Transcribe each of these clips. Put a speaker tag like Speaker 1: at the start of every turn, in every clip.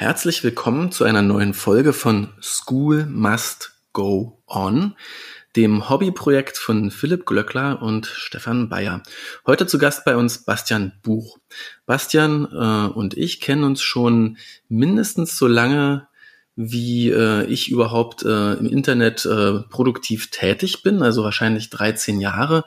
Speaker 1: Herzlich willkommen zu einer neuen Folge von School Must Go On, dem Hobbyprojekt von Philipp Glöckler und Stefan Bayer. Heute zu Gast bei uns Bastian Buch. Bastian äh, und ich kennen uns schon mindestens so lange, wie äh, ich überhaupt äh, im Internet äh, produktiv tätig bin, also wahrscheinlich 13 Jahre.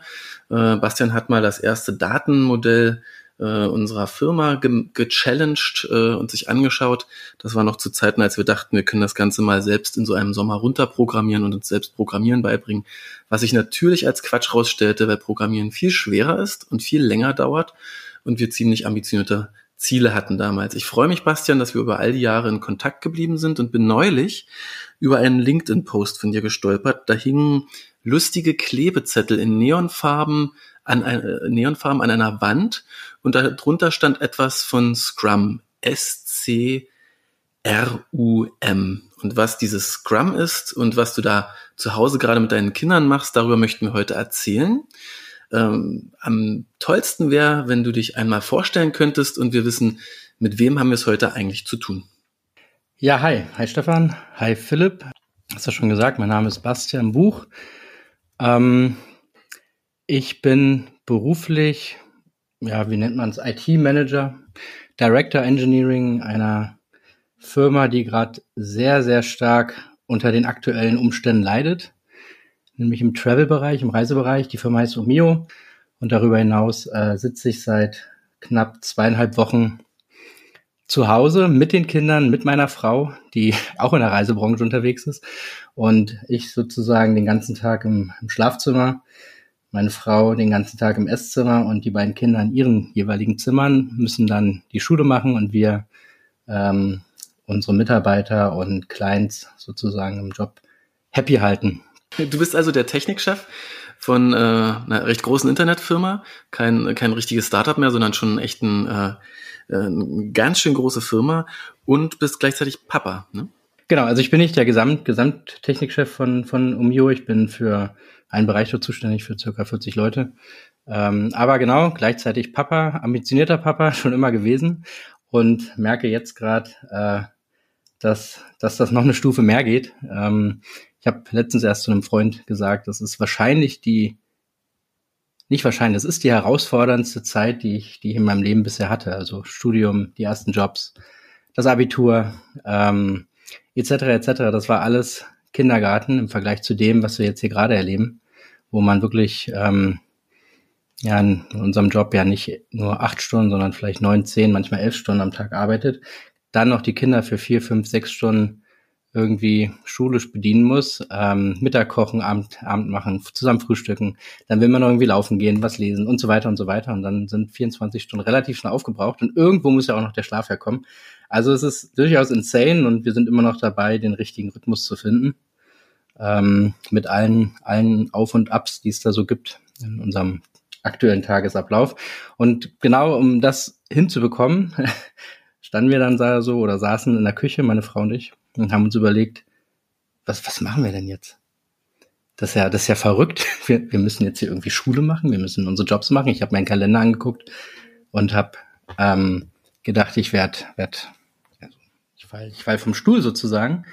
Speaker 1: Äh, Bastian hat mal das erste Datenmodell äh, unserer Firma ge gechallenged äh, und sich angeschaut. Das war noch zu Zeiten, als wir dachten, wir können das Ganze mal selbst in so einem Sommer runterprogrammieren und uns selbst Programmieren beibringen. Was sich natürlich als Quatsch rausstellte, weil Programmieren viel schwerer ist und viel länger dauert und wir ziemlich ambitionierte Ziele hatten damals. Ich freue mich, Bastian, dass wir über all die Jahre in Kontakt geblieben sind und bin neulich über einen LinkedIn-Post von dir gestolpert. Da hingen lustige Klebezettel in Neonfarben an äh, Neonfarben an einer Wand und darunter stand etwas von Scrum. S-C-R-U-M. Und was dieses Scrum ist und was du da zu Hause gerade mit deinen Kindern machst, darüber möchten wir heute erzählen. Ähm, am tollsten wäre, wenn du dich einmal vorstellen könntest und wir wissen, mit wem haben wir es heute eigentlich zu tun.
Speaker 2: Ja, hi. Hi Stefan. Hi Philipp. Hast du schon gesagt, mein Name ist Bastian Buch. Ähm, ich bin beruflich, ja, wie nennt man es, IT-Manager, Director Engineering einer Firma, die gerade sehr, sehr stark unter den aktuellen Umständen leidet, nämlich im Travel-Bereich, im Reisebereich. Die Firma heißt Omio und darüber hinaus äh, sitze ich seit knapp zweieinhalb Wochen zu Hause mit den Kindern, mit meiner Frau, die auch in der Reisebranche unterwegs ist und ich sozusagen den ganzen Tag im, im Schlafzimmer meine Frau den ganzen Tag im Esszimmer und die beiden Kinder in ihren jeweiligen Zimmern müssen dann die Schule machen und wir ähm, unsere Mitarbeiter und Clients sozusagen im Job happy halten.
Speaker 1: Du bist also der Technikchef von äh, einer recht großen Internetfirma, kein, kein richtiges Startup mehr, sondern schon echt ein, äh, äh eine ganz schön große Firma und bist gleichzeitig Papa. Ne?
Speaker 2: Genau, also ich bin nicht der Gesamt Gesamttechnikchef von, von Umio, ich bin für einen Bereich dort zuständig für circa 40 Leute. Ähm, aber genau, gleichzeitig Papa, ambitionierter Papa, schon immer gewesen und merke jetzt gerade, äh, dass, dass das noch eine Stufe mehr geht. Ähm, ich habe letztens erst zu einem Freund gesagt, das ist wahrscheinlich die, nicht wahrscheinlich, das ist die herausforderndste Zeit, die ich, die ich in meinem Leben bisher hatte. Also Studium, die ersten Jobs, das Abitur, ähm, etc. etc. Das war alles Kindergarten im Vergleich zu dem, was wir jetzt hier gerade erleben, wo man wirklich ähm, ja in unserem Job ja nicht nur acht Stunden, sondern vielleicht neun, zehn, manchmal elf Stunden am Tag arbeitet, dann noch die Kinder für vier, fünf, sechs Stunden irgendwie schulisch bedienen muss, ähm, Mittag kochen, Abend, Abend machen, zusammen frühstücken, dann will man noch irgendwie laufen gehen, was lesen und so weiter und so weiter und dann sind 24 Stunden relativ schnell aufgebraucht und irgendwo muss ja auch noch der Schlaf herkommen. Also es ist durchaus insane und wir sind immer noch dabei, den richtigen Rhythmus zu finden, ähm, mit allen, allen Auf und Abs, die es da so gibt in unserem aktuellen Tagesablauf. Und genau um das hinzubekommen, standen wir dann so oder saßen in der Küche, meine Frau und ich, und haben uns überlegt, was, was machen wir denn jetzt? Das ist ja, das ist ja verrückt. Wir, wir müssen jetzt hier irgendwie Schule machen, wir müssen unsere Jobs machen. Ich habe meinen Kalender angeguckt und habe ähm, gedacht, ich werde, werd, also ich fall, ich fall vom Stuhl sozusagen.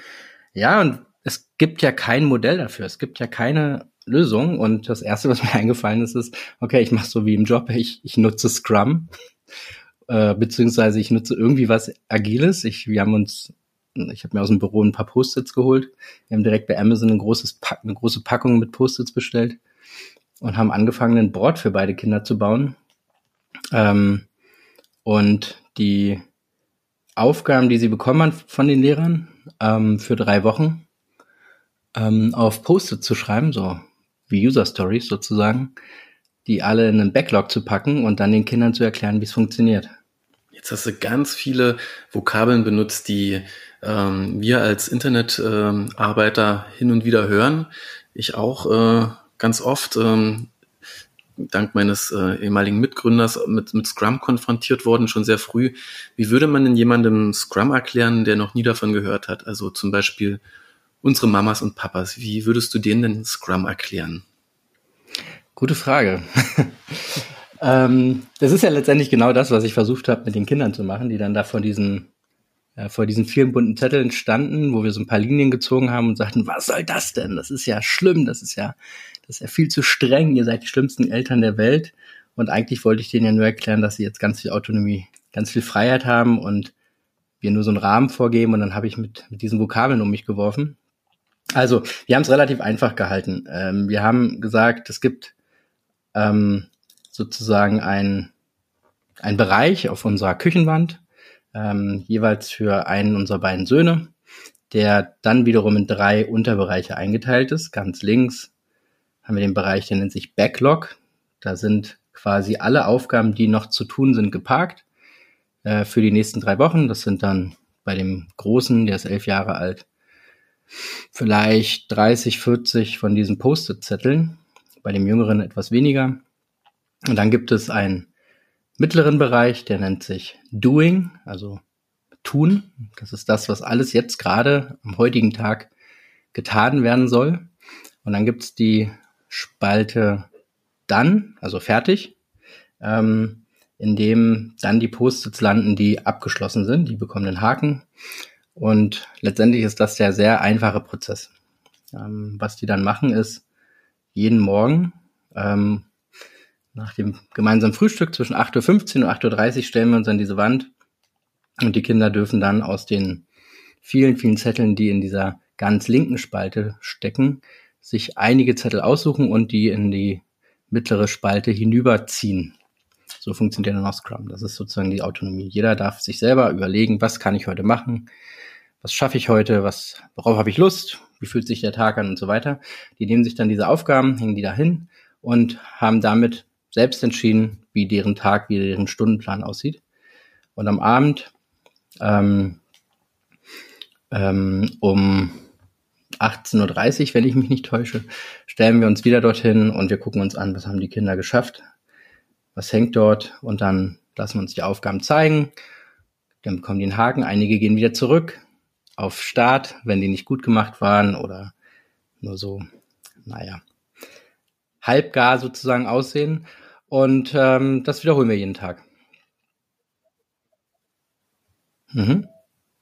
Speaker 2: Ja, und es gibt ja kein Modell dafür. Es gibt ja keine Lösung. Und das erste, was mir eingefallen ist, ist, okay, ich mache so wie im Job, ich, ich nutze Scrum, äh, beziehungsweise ich nutze irgendwie was Agiles. Ich, wir haben uns ich habe mir aus dem Büro ein paar Post-its geholt. Wir haben direkt bei Amazon ein großes Pack, eine große Packung mit Post-its bestellt und haben angefangen, ein Board für beide Kinder zu bauen. Ähm, und die Aufgaben, die sie bekommen haben von den Lehrern ähm, für drei Wochen, ähm, auf Post-its zu schreiben, so wie User Stories sozusagen, die alle in einen Backlog zu packen und dann den Kindern zu erklären, wie es funktioniert.
Speaker 1: Jetzt hast du ganz viele Vokabeln benutzt, die ähm, wir als Internetarbeiter ähm, hin und wieder hören. Ich auch äh, ganz oft, ähm, dank meines äh, ehemaligen Mitgründers, mit, mit Scrum konfrontiert worden, schon sehr früh. Wie würde man denn jemandem Scrum erklären, der noch nie davon gehört hat? Also zum Beispiel unsere Mamas und Papas. Wie würdest du denen denn Scrum erklären?
Speaker 2: Gute Frage. Ähm, das ist ja letztendlich genau das, was ich versucht habe, mit den Kindern zu machen, die dann da vor diesen äh, vor diesen vielen bunten Zetteln standen, wo wir so ein paar Linien gezogen haben und sagten, was soll das denn? Das ist ja schlimm, das ist ja, das ist ja viel zu streng, ihr seid die schlimmsten Eltern der Welt. Und eigentlich wollte ich denen ja nur erklären, dass sie jetzt ganz viel Autonomie, ganz viel Freiheit haben und wir nur so einen Rahmen vorgeben und dann habe ich mit, mit diesen Vokabeln um mich geworfen. Also, wir haben es relativ einfach gehalten. Ähm, wir haben gesagt, es gibt ähm, sozusagen ein, ein Bereich auf unserer Küchenwand, ähm, jeweils für einen unserer beiden Söhne, der dann wiederum in drei Unterbereiche eingeteilt ist. Ganz links haben wir den Bereich, der nennt sich Backlog. Da sind quasi alle Aufgaben, die noch zu tun sind, geparkt äh, für die nächsten drei Wochen. Das sind dann bei dem Großen, der ist elf Jahre alt, vielleicht 30, 40 von diesen Post-it-Zetteln. Bei dem Jüngeren etwas weniger. Und dann gibt es einen mittleren Bereich, der nennt sich Doing, also tun. Das ist das, was alles jetzt gerade am heutigen Tag getan werden soll. Und dann gibt es die Spalte dann, also fertig, ähm, in dem dann die Post-its landen, die abgeschlossen sind. Die bekommen den Haken. Und letztendlich ist das der sehr einfache Prozess. Ähm, was die dann machen, ist jeden Morgen ähm, nach dem gemeinsamen Frühstück zwischen 8.15 Uhr und 8.30 Uhr stellen wir uns an diese Wand und die Kinder dürfen dann aus den vielen, vielen Zetteln, die in dieser ganz linken Spalte stecken, sich einige Zettel aussuchen und die in die mittlere Spalte hinüberziehen. So funktioniert dann auch Scrum. Das ist sozusagen die Autonomie. Jeder darf sich selber überlegen, was kann ich heute machen, was schaffe ich heute, was, worauf habe ich Lust, wie fühlt sich der Tag an und so weiter. Die nehmen sich dann diese Aufgaben, hängen die dahin und haben damit selbst entschieden, wie deren Tag, wie deren Stundenplan aussieht. Und am Abend ähm, ähm, um 18.30 Uhr, wenn ich mich nicht täusche, stellen wir uns wieder dorthin und wir gucken uns an, was haben die Kinder geschafft, was hängt dort und dann lassen wir uns die Aufgaben zeigen. Dann bekommen die einen Haken, einige gehen wieder zurück auf Start, wenn die nicht gut gemacht waren oder nur so, naja, halbgar sozusagen aussehen. Und ähm, das wiederholen wir jeden Tag.
Speaker 3: Mhm.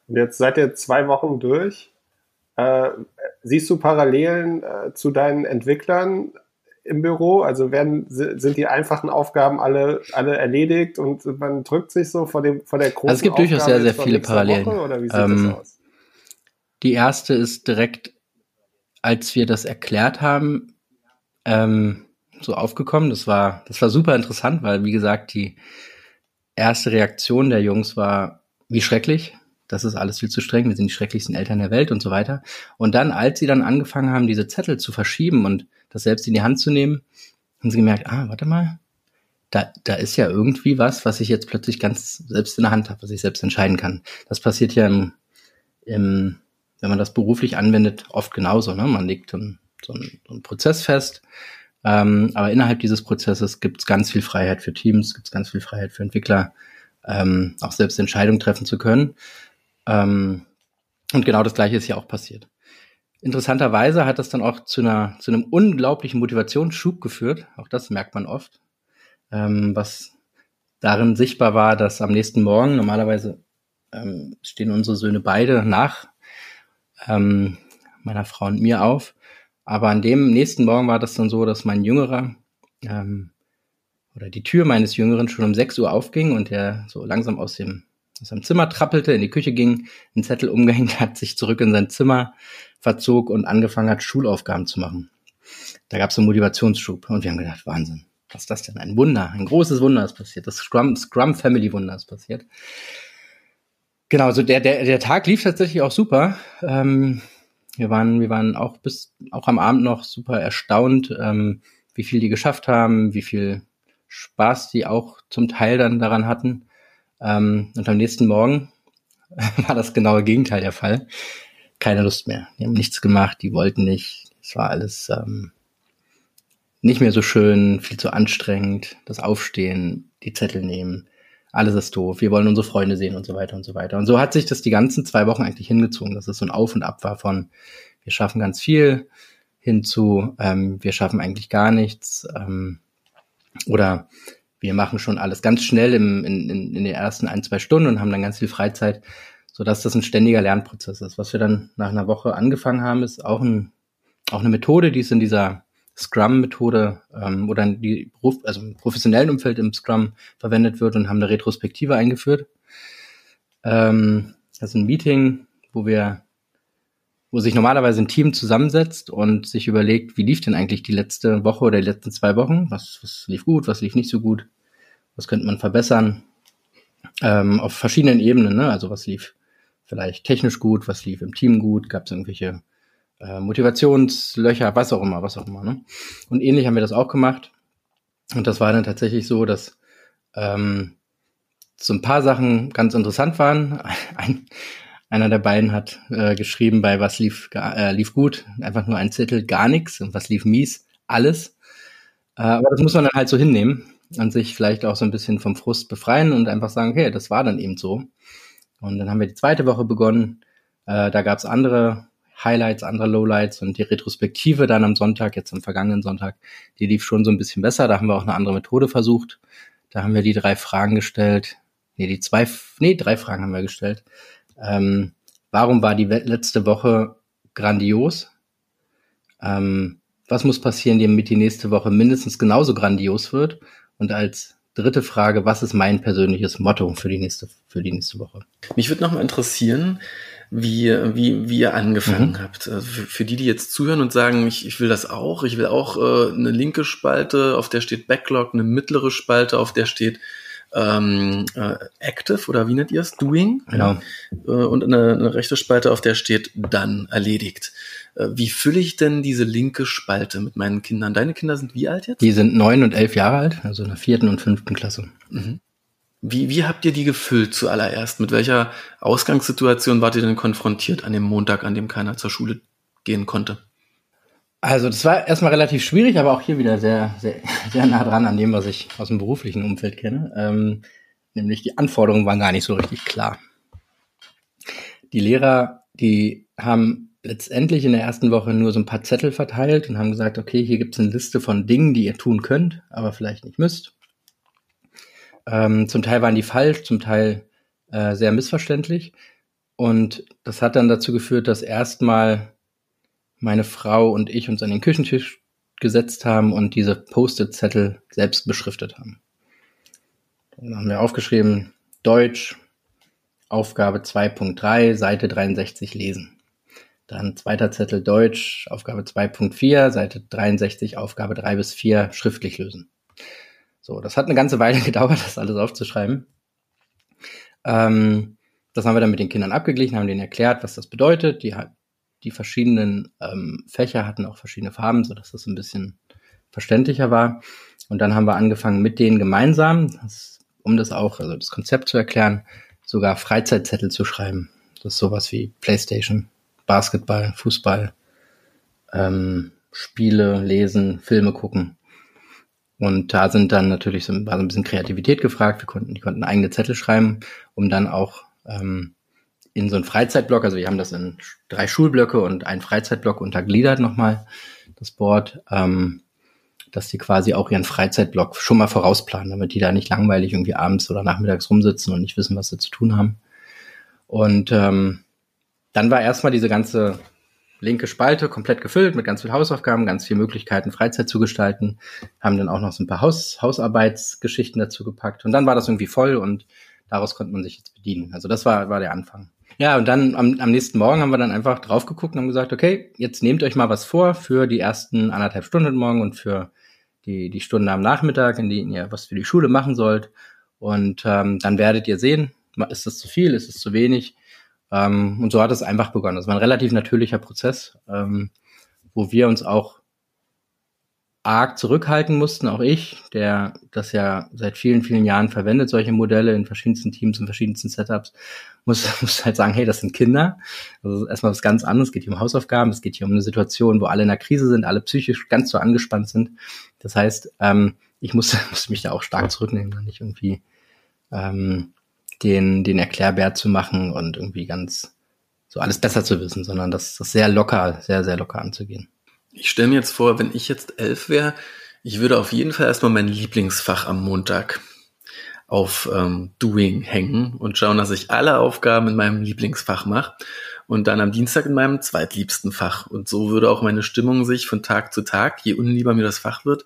Speaker 3: Und jetzt seid ihr zwei Wochen durch. Äh, siehst du Parallelen äh, zu deinen Entwicklern im Büro? Also werden, sind die einfachen Aufgaben alle, alle erledigt und man drückt sich so vor, dem, vor der großen
Speaker 2: also es gibt
Speaker 3: Aufgabe
Speaker 2: durchaus sehr, sehr viele Parallelen.
Speaker 3: Woche, oder wie sieht
Speaker 2: ähm,
Speaker 3: das aus?
Speaker 2: Die erste ist direkt, als wir das erklärt haben, ähm, so aufgekommen. Das war, das war super interessant, weil, wie gesagt, die erste Reaktion der Jungs war, wie schrecklich. Das ist alles viel zu streng. Wir sind die schrecklichsten Eltern der Welt und so weiter. Und dann, als sie dann angefangen haben, diese Zettel zu verschieben und das selbst in die Hand zu nehmen, haben sie gemerkt, ah, warte mal, da, da ist ja irgendwie was, was ich jetzt plötzlich ganz selbst in der Hand habe, was ich selbst entscheiden kann. Das passiert ja im, im wenn man das beruflich anwendet, oft genauso. Ne? Man legt einen, so einen, so einen Prozess fest ähm, aber innerhalb dieses Prozesses gibt es ganz viel Freiheit für Teams, gibt es ganz viel Freiheit für Entwickler, ähm, auch selbst Entscheidungen treffen zu können. Ähm, und genau das Gleiche ist ja auch passiert. Interessanterweise hat das dann auch zu, einer, zu einem unglaublichen Motivationsschub geführt. Auch das merkt man oft. Ähm, was darin sichtbar war, dass am nächsten Morgen, normalerweise ähm, stehen unsere Söhne beide nach ähm, meiner Frau und mir auf. Aber an dem nächsten Morgen war das dann so, dass mein Jüngerer ähm, oder die Tür meines Jüngeren schon um 6 Uhr aufging und er so langsam aus dem aus seinem Zimmer trappelte, in die Küche ging, einen Zettel umgehängt hat, sich zurück in sein Zimmer verzog und angefangen hat, Schulaufgaben zu machen. Da gab es einen Motivationsschub und wir haben gedacht, Wahnsinn, was ist das denn? Ein Wunder, ein großes Wunder ist passiert. Das Scrum, Scrum Family Wunder ist passiert. Genau, so der, der, der Tag lief tatsächlich auch super. Ähm, wir waren, wir waren auch bis, auch am Abend noch super erstaunt, ähm, wie viel die geschafft haben, wie viel Spaß die auch zum Teil dann daran hatten. Ähm, und am nächsten Morgen war das genaue Gegenteil der Fall. Keine Lust mehr. Die haben nichts gemacht, die wollten nicht. Es war alles ähm, nicht mehr so schön, viel zu anstrengend. Das Aufstehen, die Zettel nehmen, alles ist doof. Wir wollen unsere Freunde sehen und so weiter und so weiter. Und so hat sich das die ganzen zwei Wochen eigentlich hingezogen, dass es so ein Auf und Ab war von wir schaffen ganz viel hinzu, ähm, wir schaffen eigentlich gar nichts ähm, oder wir machen schon alles ganz schnell im, in, in, in den ersten ein, zwei Stunden und haben dann ganz viel Freizeit, sodass das ein ständiger Lernprozess ist. Was wir dann nach einer Woche angefangen haben, ist auch, ein, auch eine Methode, die ist in dieser Scrum-Methode ähm, oder die also im professionellen Umfeld im Scrum verwendet wird und haben eine Retrospektive eingeführt. Ähm, das ist ein Meeting, wo wir, wo sich normalerweise ein Team zusammensetzt und sich überlegt, wie lief denn eigentlich die letzte Woche oder die letzten zwei Wochen? Was, was lief gut, was lief nicht so gut? Was könnte man verbessern? Ähm, auf verschiedenen Ebenen, ne? Also was lief vielleicht technisch gut, was lief im Team gut, gab es irgendwelche äh, Motivationslöcher, was auch immer, was auch immer. Ne? Und ähnlich haben wir das auch gemacht. Und das war dann tatsächlich so, dass ähm, so ein paar Sachen ganz interessant waren. Ein, einer der beiden hat äh, geschrieben, bei was lief, äh, lief gut, einfach nur ein Zettel, gar nichts. Und was lief mies, alles. Äh, aber das muss man dann halt so hinnehmen und sich vielleicht auch so ein bisschen vom Frust befreien und einfach sagen, okay, das war dann eben so. Und dann haben wir die zweite Woche begonnen. Äh, da gab es andere Highlights, andere Lowlights und die Retrospektive dann am Sonntag, jetzt am vergangenen Sonntag, die lief schon so ein bisschen besser. Da haben wir auch eine andere Methode versucht. Da haben wir die drei Fragen gestellt. Nee, die zwei, nee, drei Fragen haben wir gestellt. Ähm, warum war die letzte Woche grandios? Ähm, was muss passieren, damit die nächste Woche mindestens genauso grandios wird? Und als dritte Frage, was ist mein persönliches Motto für die nächste, für die nächste Woche?
Speaker 1: Mich würde noch mal interessieren, wie, wie, wie ihr angefangen mhm. habt. Also für, für, die, die jetzt zuhören und sagen, ich, ich will das auch, ich will auch äh, eine linke Spalte, auf der steht Backlog, eine mittlere Spalte, auf der steht ähm, äh, Active oder wie nennt ihr es? Doing.
Speaker 2: Genau.
Speaker 1: Äh, und eine, eine rechte Spalte, auf der steht dann erledigt. Äh, wie fülle ich denn diese linke Spalte mit meinen Kindern? Deine Kinder sind wie alt jetzt?
Speaker 2: Die sind neun und elf Jahre alt, also in der vierten und fünften Klasse.
Speaker 1: Mhm. Wie, wie habt ihr die gefüllt zuallererst? Mit welcher Ausgangssituation wart ihr denn konfrontiert an dem Montag, an dem keiner zur Schule gehen konnte?
Speaker 2: Also das war erstmal relativ schwierig, aber auch hier wieder sehr, sehr, sehr nah dran an dem, was ich aus dem beruflichen Umfeld kenne. Ähm, nämlich die Anforderungen waren gar nicht so richtig klar. Die Lehrer, die haben letztendlich in der ersten Woche nur so ein paar Zettel verteilt und haben gesagt, okay, hier gibt es eine Liste von Dingen, die ihr tun könnt, aber vielleicht nicht müsst. Ähm, zum Teil waren die falsch, zum Teil äh, sehr missverständlich. Und das hat dann dazu geführt, dass erstmal meine Frau und ich uns an den Küchentisch gesetzt haben und diese Post-it-Zettel selbst beschriftet haben. Dann haben wir aufgeschrieben, Deutsch, Aufgabe 2.3, Seite 63 lesen. Dann zweiter Zettel Deutsch, Aufgabe 2.4, Seite 63, Aufgabe 3 bis 4 schriftlich lösen. So, das hat eine ganze Weile gedauert, das alles aufzuschreiben. Ähm, das haben wir dann mit den Kindern abgeglichen, haben denen erklärt, was das bedeutet. Die, die verschiedenen ähm, Fächer hatten auch verschiedene Farben, so dass das ein bisschen verständlicher war. Und dann haben wir angefangen mit denen gemeinsam, das, um das auch, also das Konzept zu erklären, sogar Freizeitzettel zu schreiben. Das ist sowas wie Playstation, Basketball, Fußball, ähm, Spiele, lesen, Filme gucken. Und da sind dann natürlich so, war so ein bisschen Kreativität gefragt. Wir konnten, die konnten eigene Zettel schreiben, um dann auch ähm, in so einen Freizeitblock, also wir haben das in drei Schulblöcke und einen Freizeitblock untergliedert nochmal, das Board, ähm, dass die quasi auch ihren Freizeitblock schon mal vorausplanen, damit die da nicht langweilig irgendwie abends oder nachmittags rumsitzen und nicht wissen, was sie zu tun haben. Und ähm, dann war erstmal diese ganze linke Spalte komplett gefüllt mit ganz viel Hausaufgaben, ganz viel Möglichkeiten, Freizeit zu gestalten. Haben dann auch noch so ein paar Haus Hausarbeitsgeschichten dazu gepackt. Und dann war das irgendwie voll und daraus konnte man sich jetzt bedienen. Also das war, war der Anfang. Ja, und dann am, am nächsten Morgen haben wir dann einfach drauf geguckt und haben gesagt, okay, jetzt nehmt euch mal was vor für die ersten anderthalb Stunden morgen und für die, die Stunde am Nachmittag, in denen ihr was für die Schule machen sollt. Und ähm, dann werdet ihr sehen, ist das zu viel, ist es zu wenig. Ähm, und so hat es einfach begonnen. Das war ein relativ natürlicher Prozess, ähm, wo wir uns auch arg zurückhalten mussten, auch ich, der das ja seit vielen, vielen Jahren verwendet, solche Modelle in verschiedensten Teams, in verschiedensten Setups, muss, muss halt sagen, hey, das sind Kinder. Also erstmal was ganz anderes, es geht hier um Hausaufgaben, es geht hier um eine Situation, wo alle in der Krise sind, alle psychisch ganz so angespannt sind. Das heißt, ähm, ich musste, musste mich da auch stark zurücknehmen, dann nicht irgendwie ähm, den, den Erklärbär zu machen und irgendwie ganz so alles besser zu wissen, sondern das, das sehr locker, sehr, sehr locker anzugehen.
Speaker 1: Ich stelle mir jetzt vor, wenn ich jetzt elf wäre, ich würde auf jeden Fall erstmal mein Lieblingsfach am Montag auf ähm, Doing hängen und schauen, dass ich alle Aufgaben in meinem Lieblingsfach mache und dann am Dienstag in meinem zweitliebsten Fach. Und so würde auch meine Stimmung sich von Tag zu Tag, je unlieber mir das Fach wird,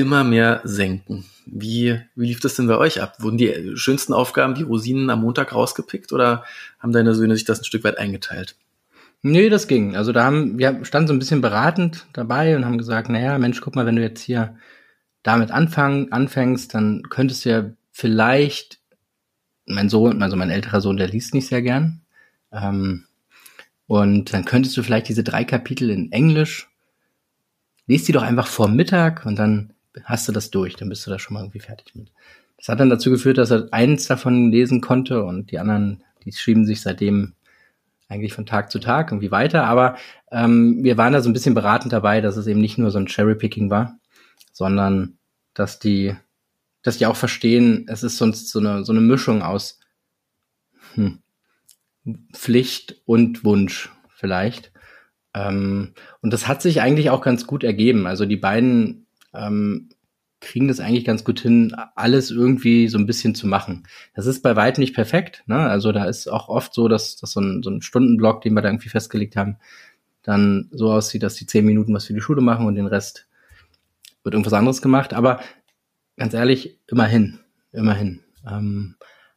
Speaker 1: immer mehr senken. Wie, wie lief das denn bei euch ab? Wurden die schönsten Aufgaben, die Rosinen am Montag rausgepickt oder haben deine Söhne sich das ein Stück weit eingeteilt?
Speaker 2: Nee, das ging. Also da haben wir standen so ein bisschen beratend dabei und haben gesagt, naja, Mensch, guck mal, wenn du jetzt hier damit anfangen, anfängst, dann könntest du ja vielleicht, mein Sohn, also mein älterer Sohn, der liest nicht sehr gern. Ähm, und dann könntest du vielleicht diese drei Kapitel in Englisch, lest die doch einfach vor Mittag und dann hast du das durch, dann bist du da schon mal irgendwie fertig mit. Das hat dann dazu geführt, dass er eins davon lesen konnte und die anderen, die schieben sich seitdem eigentlich von Tag zu Tag irgendwie weiter. Aber ähm, wir waren da so ein bisschen beratend dabei, dass es eben nicht nur so ein Cherry-Picking war, sondern dass die, dass die auch verstehen, es ist sonst so eine, so eine Mischung aus hm, Pflicht und Wunsch vielleicht. Ähm, und das hat sich eigentlich auch ganz gut ergeben. Also die beiden ähm, kriegen das eigentlich ganz gut hin, alles irgendwie so ein bisschen zu machen. Das ist bei weitem nicht perfekt. Ne? Also da ist auch oft so, dass, dass so, ein, so ein Stundenblock, den wir da irgendwie festgelegt haben, dann so aussieht, dass die zehn Minuten was für die Schule machen und den Rest wird irgendwas anderes gemacht. Aber ganz ehrlich, immerhin, immerhin ähm,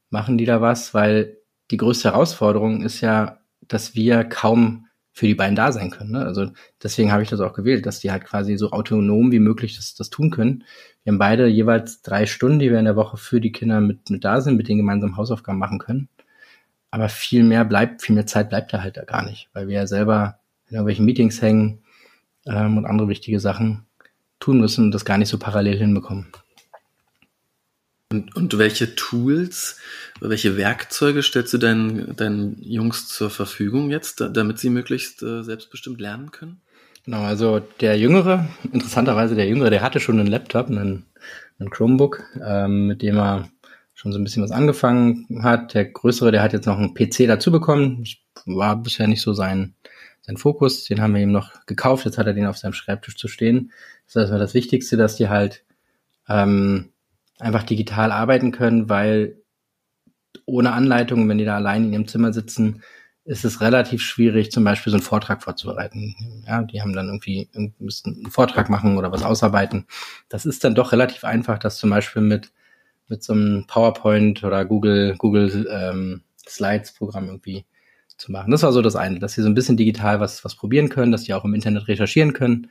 Speaker 2: machen die da was, weil die größte Herausforderung ist ja, dass wir kaum für die beiden da sein können. Ne? Also deswegen habe ich das auch gewählt, dass die halt quasi so autonom wie möglich das, das tun können. Wir haben beide jeweils drei Stunden, die wir in der Woche für die Kinder mit, mit da sind, mit denen gemeinsam Hausaufgaben machen können. Aber viel mehr bleibt, viel mehr Zeit bleibt da halt da gar nicht, weil wir ja selber in irgendwelchen Meetings hängen ähm, und andere wichtige Sachen tun müssen und das gar nicht so parallel hinbekommen.
Speaker 1: Und, und welche Tools, welche Werkzeuge stellst du deinen, deinen Jungs zur Verfügung jetzt, damit sie möglichst äh, selbstbestimmt lernen können?
Speaker 2: Genau, also der Jüngere, interessanterweise der Jüngere, der hatte schon einen Laptop, einen, einen Chromebook, ähm, mit dem er schon so ein bisschen was angefangen hat. Der Größere, der hat jetzt noch einen PC dazu bekommen. War bisher nicht so sein, sein Fokus. Den haben wir ihm noch gekauft. Jetzt hat er den auf seinem Schreibtisch zu stehen. Das ist das Wichtigste, dass die halt ähm, einfach digital arbeiten können, weil ohne Anleitung, wenn die da allein in ihrem Zimmer sitzen, ist es relativ schwierig, zum Beispiel so einen Vortrag vorzubereiten. Ja, die haben dann irgendwie, müssten einen Vortrag machen oder was ausarbeiten. Das ist dann doch relativ einfach, das zum Beispiel mit, mit so einem PowerPoint oder Google, Google ähm, Slides Programm irgendwie zu machen. Das war so das eine, dass sie so ein bisschen digital was, was probieren können, dass sie auch im Internet recherchieren können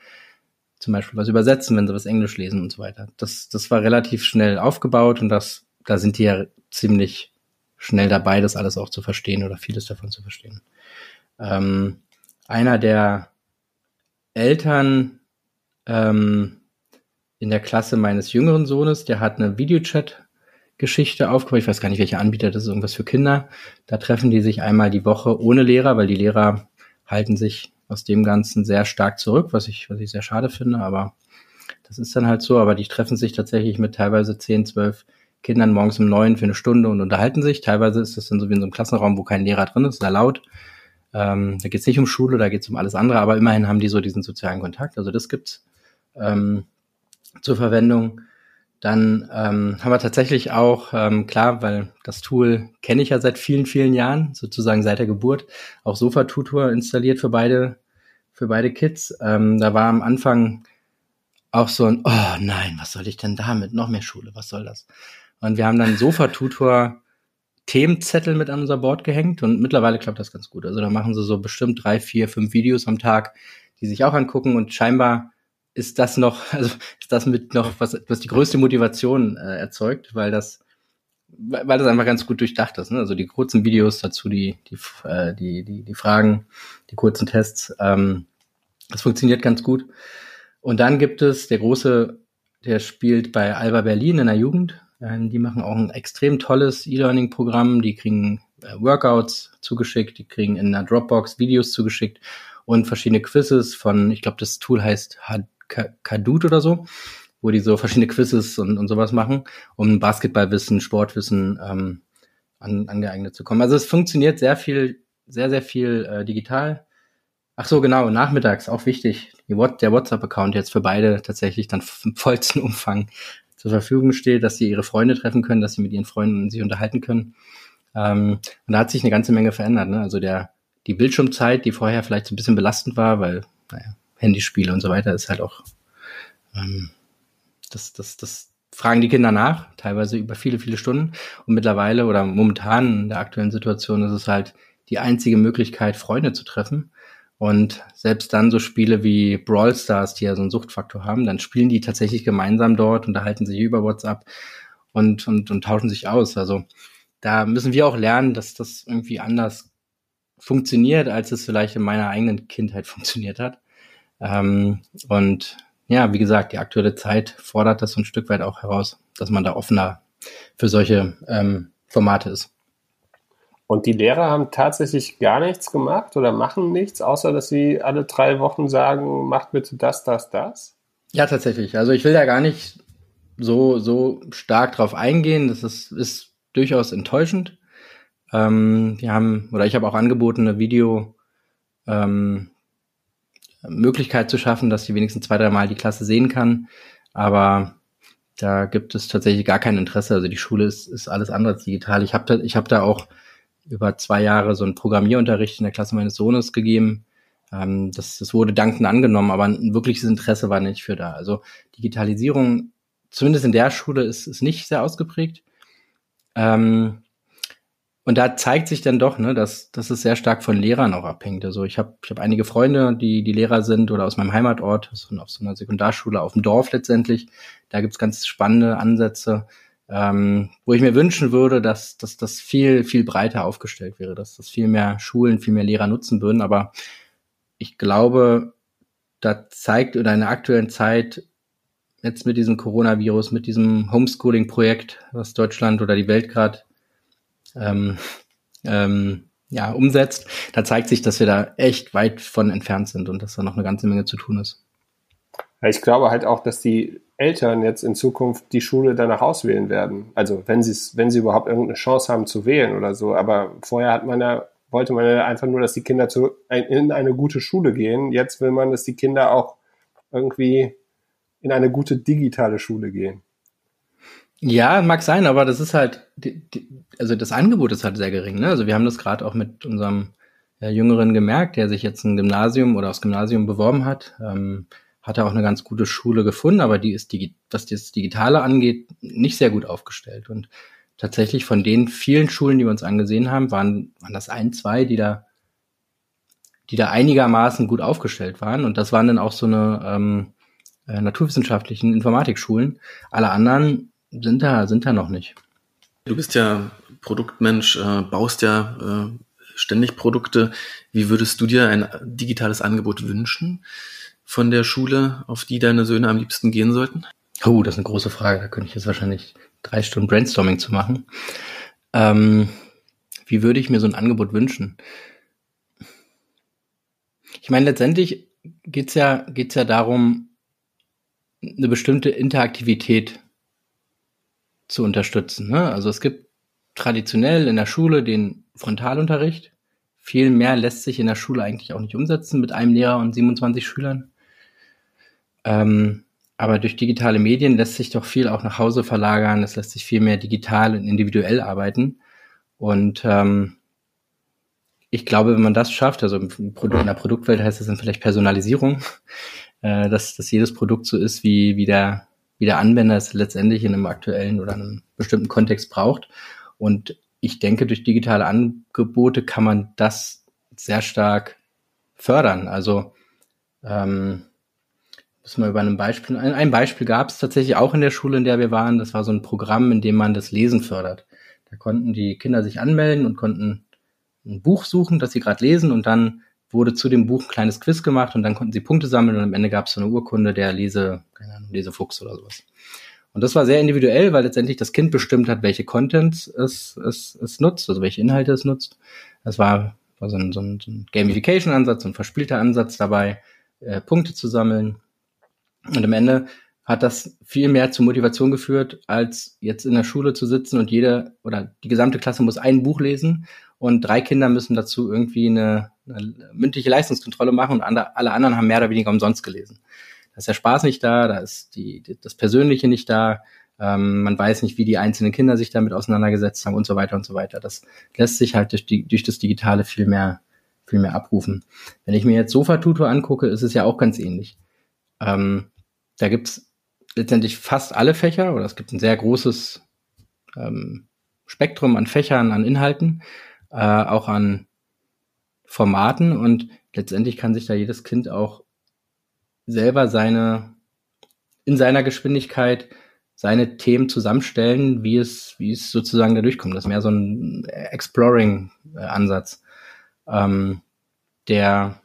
Speaker 2: zum Beispiel was übersetzen, wenn sie was Englisch lesen und so weiter. Das, das war relativ schnell aufgebaut und das, da sind die ja ziemlich schnell dabei, das alles auch zu verstehen oder vieles davon zu verstehen. Ähm, einer der Eltern ähm, in der Klasse meines jüngeren Sohnes, der hat eine Videochat-Geschichte aufgebaut. Ich weiß gar nicht, welcher Anbieter das ist, irgendwas für Kinder. Da treffen die sich einmal die Woche ohne Lehrer, weil die Lehrer halten sich aus dem Ganzen sehr stark zurück, was ich, was ich sehr schade finde, aber das ist dann halt so. Aber die treffen sich tatsächlich mit teilweise 10, 12 Kindern morgens um neun für eine Stunde und unterhalten sich. Teilweise ist das dann so wie in so einem Klassenraum, wo kein Lehrer drin ist, sehr laut. Ähm, da geht es nicht um Schule, da geht es um alles andere, aber immerhin haben die so diesen sozialen Kontakt. Also das gibt's ähm, zur Verwendung. Dann ähm, haben wir tatsächlich auch, ähm, klar, weil das Tool kenne ich ja seit vielen, vielen Jahren, sozusagen seit der Geburt, auch Sofa-Tutor installiert für beide, für beide Kids. Ähm, da war am Anfang auch so ein, oh nein, was soll ich denn damit? Noch mehr Schule, was soll das? Und wir haben dann Sofa-Tutor Themenzettel mit an unser Board gehängt und mittlerweile klappt das ganz gut. Also da machen sie so bestimmt drei, vier, fünf Videos am Tag, die sich auch angucken und scheinbar ist das noch, also ist das mit noch was, was die größte Motivation äh, erzeugt, weil das, weil das einfach ganz gut durchdacht ist. Ne? Also die kurzen Videos dazu, die, die, äh, die, die, die Fragen, die kurzen Tests, ähm, das funktioniert ganz gut. Und dann gibt es der große, der spielt bei Alba Berlin in der Jugend. Ähm, die machen auch ein extrem tolles E-Learning-Programm. Die kriegen äh, Workouts zugeschickt, die kriegen in einer Dropbox Videos zugeschickt und verschiedene Quizzes von, ich glaube, das Tool heißt Kadut oder so, wo die so verschiedene Quizzes und, und sowas machen, um Basketballwissen, Sportwissen ähm, an, angeeignet zu kommen. Also es funktioniert sehr viel, sehr, sehr viel äh, digital. Ach so, genau, nachmittags, auch wichtig. Die, der WhatsApp-Account jetzt für beide tatsächlich dann im vollsten Umfang zur Verfügung steht, dass sie ihre Freunde treffen können, dass sie mit ihren Freunden sich unterhalten können. Ähm, und da hat sich eine ganze Menge verändert. Ne? Also der, die Bildschirmzeit, die vorher vielleicht so ein bisschen belastend war, weil, naja, Handyspiele und so weiter ist halt auch, ähm, das, das, das fragen die Kinder nach, teilweise über viele, viele Stunden. Und mittlerweile oder momentan in der aktuellen Situation ist es halt die einzige Möglichkeit, Freunde zu treffen. Und selbst dann so Spiele wie Brawl Stars, die ja so einen Suchtfaktor haben, dann spielen die tatsächlich gemeinsam dort, unterhalten sich über WhatsApp und, und, und tauschen sich aus. Also da müssen wir auch lernen, dass das irgendwie anders funktioniert, als es vielleicht in meiner eigenen Kindheit funktioniert hat. Ähm, und ja, wie gesagt, die aktuelle Zeit fordert das so ein Stück weit auch heraus, dass man da offener für solche ähm, Formate ist.
Speaker 3: Und die Lehrer haben tatsächlich gar nichts gemacht oder machen nichts, außer dass sie alle drei Wochen sagen, macht bitte das, das, das?
Speaker 2: Ja, tatsächlich. Also ich will da gar nicht so, so stark drauf eingehen. Das ist, ist durchaus enttäuschend. Ähm, wir haben, oder ich habe auch angeboten, eine Video ähm, Möglichkeit zu schaffen, dass sie wenigstens zwei, dreimal die Klasse sehen kann. Aber da gibt es tatsächlich gar kein Interesse. Also die Schule ist, ist alles andere als digital. Ich habe da, ich hab da auch über zwei Jahre so einen Programmierunterricht in der Klasse meines Sohnes gegeben. Ähm, das, das wurde dankend angenommen, aber ein wirkliches Interesse war nicht für da. Also Digitalisierung, zumindest in der Schule, ist, ist nicht sehr ausgeprägt. Ähm, und da zeigt sich dann doch, ne, dass, dass es sehr stark von Lehrern auch abhängt. Also ich habe ich hab einige Freunde, die die Lehrer sind oder aus meinem Heimatort, auf so einer Sekundarschule auf dem Dorf letztendlich. Da gibt's ganz spannende Ansätze ähm, wo ich mir wünschen würde, dass, dass das viel, viel breiter aufgestellt wäre, dass das viel mehr Schulen, viel mehr Lehrer nutzen würden. Aber ich glaube, da zeigt oder in der aktuellen Zeit jetzt mit diesem Coronavirus, mit diesem Homeschooling-Projekt, was Deutschland oder die Welt gerade ähm, ähm, ja, umsetzt, da zeigt sich, dass wir da echt weit von entfernt sind und dass da noch eine ganze Menge zu tun ist.
Speaker 3: Ich glaube halt auch, dass die Eltern jetzt in Zukunft die Schule danach auswählen werden. Also wenn sie es, wenn sie überhaupt irgendeine Chance haben zu wählen oder so. Aber vorher hat man ja, wollte man ja einfach nur, dass die Kinder zu, in eine gute Schule gehen. Jetzt will man, dass die Kinder auch irgendwie in eine gute digitale Schule gehen.
Speaker 2: Ja, mag sein, aber das ist halt, die, die, also das Angebot ist halt sehr gering. Ne? Also wir haben das gerade auch mit unserem äh, Jüngeren gemerkt, der sich jetzt ein Gymnasium oder aufs Gymnasium beworben hat. Ähm, hat er auch eine ganz gute Schule gefunden, aber die ist, was das Digitale angeht, nicht sehr gut aufgestellt. Und tatsächlich von den vielen Schulen, die wir uns angesehen haben, waren, waren das ein, zwei, die da, die da einigermaßen gut aufgestellt waren. Und das waren dann auch so eine ähm, äh, naturwissenschaftlichen Informatikschulen. Alle anderen sind da, sind da noch nicht.
Speaker 1: Du bist ja Produktmensch, äh, baust ja äh, ständig Produkte. Wie würdest du dir ein digitales Angebot wünschen? von der Schule, auf die deine Söhne am liebsten gehen sollten?
Speaker 2: Oh, das ist eine große Frage. Da könnte ich jetzt wahrscheinlich drei Stunden Brainstorming zu machen. Ähm, wie würde ich mir so ein Angebot wünschen? Ich meine, letztendlich geht's ja, geht's ja darum, eine bestimmte Interaktivität zu unterstützen. Ne? Also es gibt traditionell in der Schule den Frontalunterricht. Viel mehr lässt sich in der Schule eigentlich auch nicht umsetzen mit einem Lehrer und 27 Schülern. Ähm, aber durch digitale Medien lässt sich doch viel auch nach Hause verlagern. Es lässt sich viel mehr digital und individuell arbeiten. Und ähm, ich glaube, wenn man das schafft, also in der Produktwelt heißt es dann vielleicht Personalisierung, äh, dass, dass jedes Produkt so ist, wie, wie, der, wie der Anwender es letztendlich in einem aktuellen oder einem bestimmten Kontext braucht. Und ich denke, durch digitale Angebote kann man das sehr stark fördern. Also ähm, müssen wir über ein Beispiel. Ein, ein Beispiel gab es tatsächlich auch in der Schule, in der wir waren. Das war so ein Programm, in dem man das Lesen fördert. Da konnten die Kinder sich anmelden und konnten ein Buch suchen, das sie gerade lesen und dann wurde zu dem Buch ein kleines Quiz gemacht und dann konnten sie Punkte sammeln und am Ende gab es so eine Urkunde der Lese, keine Ahnung, Lesefuchs oder sowas. Und das war sehr individuell, weil letztendlich das Kind bestimmt hat, welche Contents es, es, es nutzt, also welche Inhalte es nutzt. Das war, war so ein, so ein, so ein Gamification-Ansatz, so ein verspielter Ansatz dabei, äh, Punkte zu sammeln. Und am Ende hat das viel mehr zur Motivation geführt, als jetzt in der Schule zu sitzen und jede oder die gesamte Klasse muss ein Buch lesen und drei Kinder müssen dazu irgendwie eine, eine mündliche Leistungskontrolle machen und alle anderen haben mehr oder weniger umsonst gelesen. Da ist der Spaß nicht da, da ist die, das Persönliche nicht da. Ähm, man weiß nicht, wie die einzelnen Kinder sich damit auseinandergesetzt haben und so weiter und so weiter. Das lässt sich halt durch, die, durch das Digitale viel mehr, viel mehr abrufen. Wenn ich mir jetzt Sofa-Tutor angucke, ist es ja auch ganz ähnlich. Ähm, da gibt's letztendlich fast alle Fächer oder es gibt ein sehr großes ähm, Spektrum an Fächern, an Inhalten, äh, auch an Formaten und letztendlich kann sich da jedes Kind auch selber seine in seiner Geschwindigkeit seine Themen zusammenstellen, wie es, wie es sozusagen da durchkommt. Das ist mehr so ein Exploring-Ansatz. Ähm, der,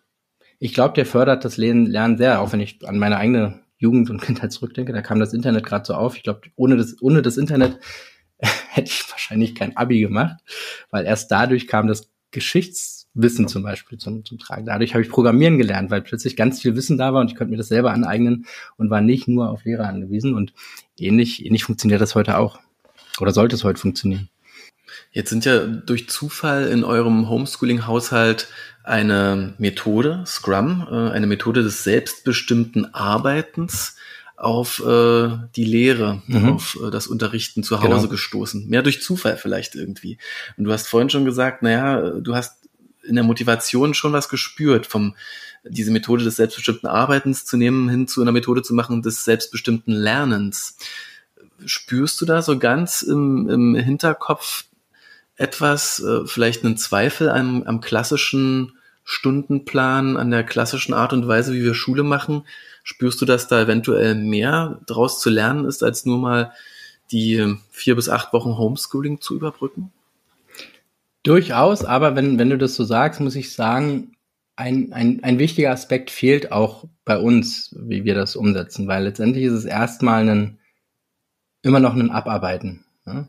Speaker 2: ich glaube, der fördert das Lernen sehr, auch wenn ich an meine eigene Jugend und Kindheit zurückdenke. Da kam das Internet gerade so auf. Ich glaube, ohne das, ohne das Internet hätte ich wahrscheinlich kein Abi gemacht, weil erst dadurch kam das Geschichtswissen zum Beispiel zum, zum Tragen. Dadurch habe ich Programmieren gelernt, weil plötzlich ganz viel Wissen da war und ich konnte mir das selber aneignen und war nicht nur auf Lehrer angewiesen. Und ähnlich, ähnlich funktioniert das heute auch. Oder sollte es heute funktionieren?
Speaker 1: Jetzt sind ja durch Zufall in eurem Homeschooling-Haushalt eine Methode, Scrum, äh, eine Methode des selbstbestimmten Arbeitens auf äh, die Lehre, mhm. auf äh, das Unterrichten zu Hause genau. gestoßen. Mehr durch Zufall vielleicht irgendwie. Und du hast vorhin schon gesagt, naja, du hast in der Motivation schon was gespürt, vom diese Methode des selbstbestimmten Arbeitens zu nehmen, hin zu einer Methode zu machen des selbstbestimmten Lernens. Spürst du da so ganz im, im Hinterkopf etwas, äh, vielleicht einen Zweifel am, am klassischen Stundenplan, an der klassischen Art und Weise, wie wir Schule machen? Spürst du, dass da eventuell mehr draus zu lernen ist, als nur mal die vier bis acht Wochen Homeschooling zu überbrücken?
Speaker 2: Durchaus, aber wenn, wenn du das so sagst, muss ich sagen, ein, ein, ein wichtiger Aspekt fehlt auch bei uns, wie wir das umsetzen, weil letztendlich ist es erstmal ein, immer noch ein Abarbeiten. Ja?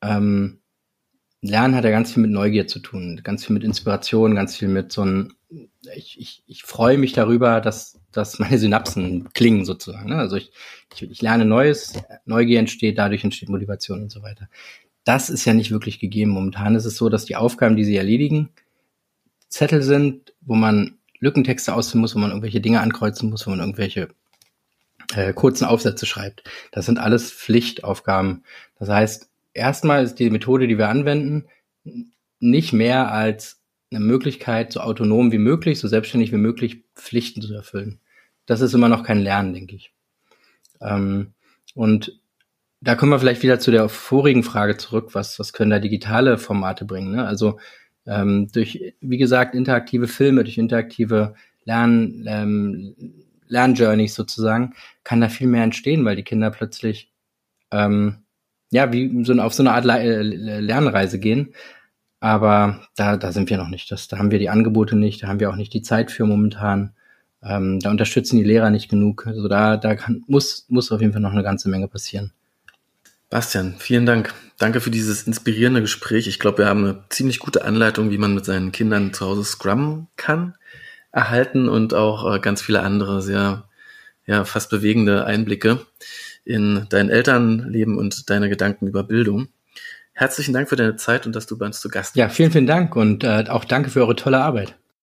Speaker 2: Ähm, Lernen hat ja ganz viel mit Neugier zu tun, ganz viel mit Inspiration, ganz viel mit so einem, ich, ich, ich freue mich darüber, dass, dass meine Synapsen klingen sozusagen. Ne? Also ich, ich, ich lerne Neues, Neugier entsteht, dadurch entsteht Motivation und so weiter. Das ist ja nicht wirklich gegeben. Momentan ist es so, dass die Aufgaben, die sie erledigen, Zettel sind, wo man Lückentexte ausfüllen muss, wo man irgendwelche Dinge ankreuzen muss, wo man irgendwelche äh, kurzen Aufsätze schreibt. Das sind alles Pflichtaufgaben. Das heißt, erstmal ist die Methode, die wir anwenden, nicht mehr als eine Möglichkeit, so autonom wie möglich, so selbstständig wie möglich Pflichten zu erfüllen. Das ist immer noch kein Lernen, denke ich. Ähm, und da kommen wir vielleicht wieder zu der vorigen Frage zurück, was, was können da digitale Formate bringen? Ne? Also ähm, durch, wie gesagt, interaktive Filme, durch interaktive Lern, ähm, Lernjourneys sozusagen, kann da viel mehr entstehen, weil die Kinder plötzlich ähm, ja, wie so auf so eine Art äh, Lernreise gehen. Aber da, da sind wir noch nicht. Das, da haben wir die Angebote nicht, da haben wir auch nicht die Zeit für momentan. Ähm, da unterstützen die Lehrer nicht genug. Also da, da kann, muss, muss auf jeden Fall noch eine ganze Menge passieren.
Speaker 1: Bastian, vielen Dank. Danke für dieses inspirierende Gespräch. Ich glaube, wir haben eine ziemlich gute Anleitung, wie man mit seinen Kindern zu Hause Scrum kann, erhalten und auch äh, ganz viele andere sehr, ja, fast bewegende Einblicke in dein Elternleben und deine Gedanken über Bildung. Herzlichen Dank für deine Zeit und dass du bei uns zu Gast
Speaker 2: bist. Ja, vielen, vielen Dank und äh, auch danke für eure tolle Arbeit.